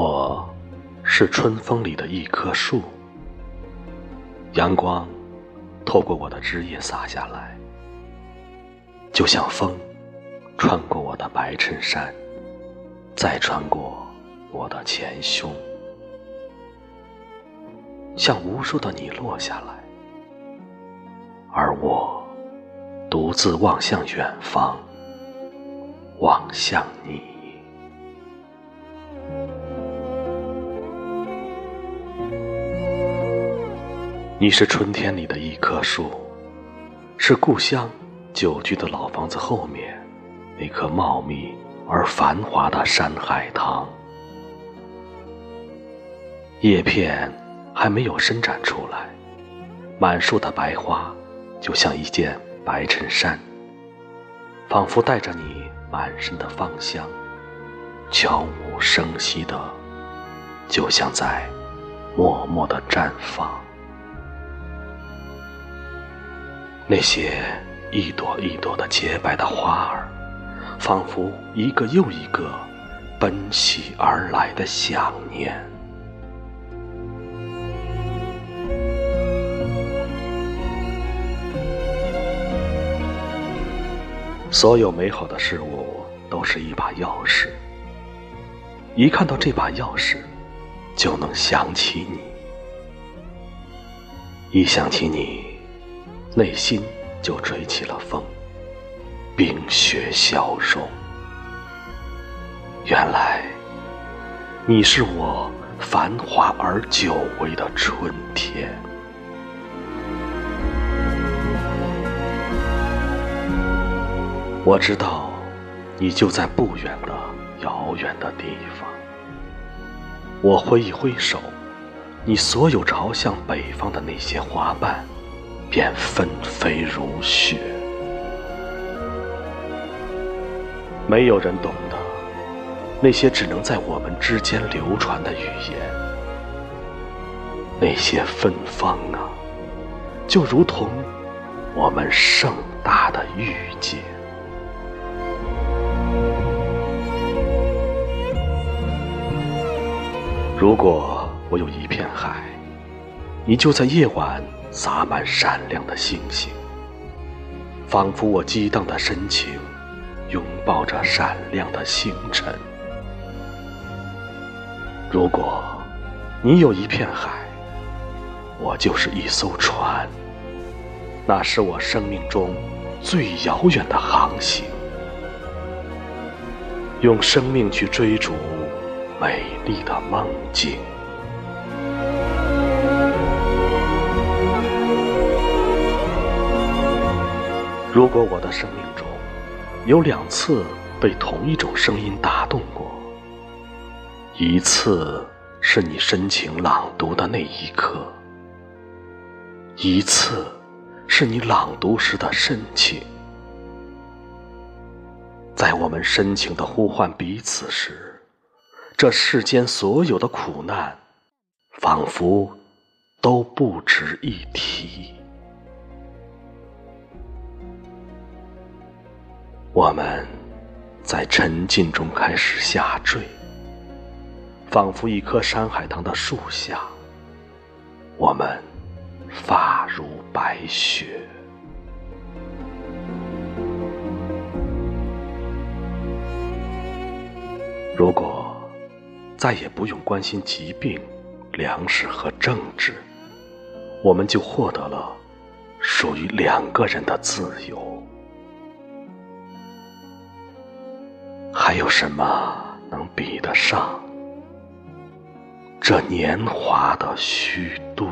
我是春风里的一棵树，阳光透过我的枝叶洒下来，就像风穿过我的白衬衫，再穿过我的前胸，像无数的你落下来，而我独自望向远方，望向你。你是春天里的一棵树，是故乡久居的老房子后面那棵茂密而繁华的山海棠。叶片还没有伸展出来，满树的白花就像一件白衬衫，仿佛带着你满身的芳香，悄无声息的，就像在默默的绽放。那些一朵一朵的洁白的花儿，仿佛一个又一个奔袭而来的想念。所有美好的事物都是一把钥匙，一看到这把钥匙，就能想起你，一想起你。内心就吹起了风，冰雪消融。原来，你是我繁华而久违的春天。我知道，你就在不远的遥远的地方。我挥一挥手，你所有朝向北方的那些花瓣。便纷飞如雪，没有人懂得那些只能在我们之间流传的语言，那些芬芳啊，就如同我们盛大的遇见。如果我有一片海，你就在夜晚。洒满闪亮的星星，仿佛我激荡的深情，拥抱着闪亮的星辰。如果你有一片海，我就是一艘船，那是我生命中最遥远的航行，用生命去追逐美丽的梦境。如果我的生命中有两次被同一种声音打动过，一次是你深情朗读的那一刻，一次是你朗读时的深情，在我们深情的呼唤彼此时，这世间所有的苦难，仿佛都不值一提。我们在沉浸中开始下坠，仿佛一棵山海棠的树下，我们发如白雪。如果再也不用关心疾病、粮食和政治，我们就获得了属于两个人的自由。还有什么能比得上这年华的虚度？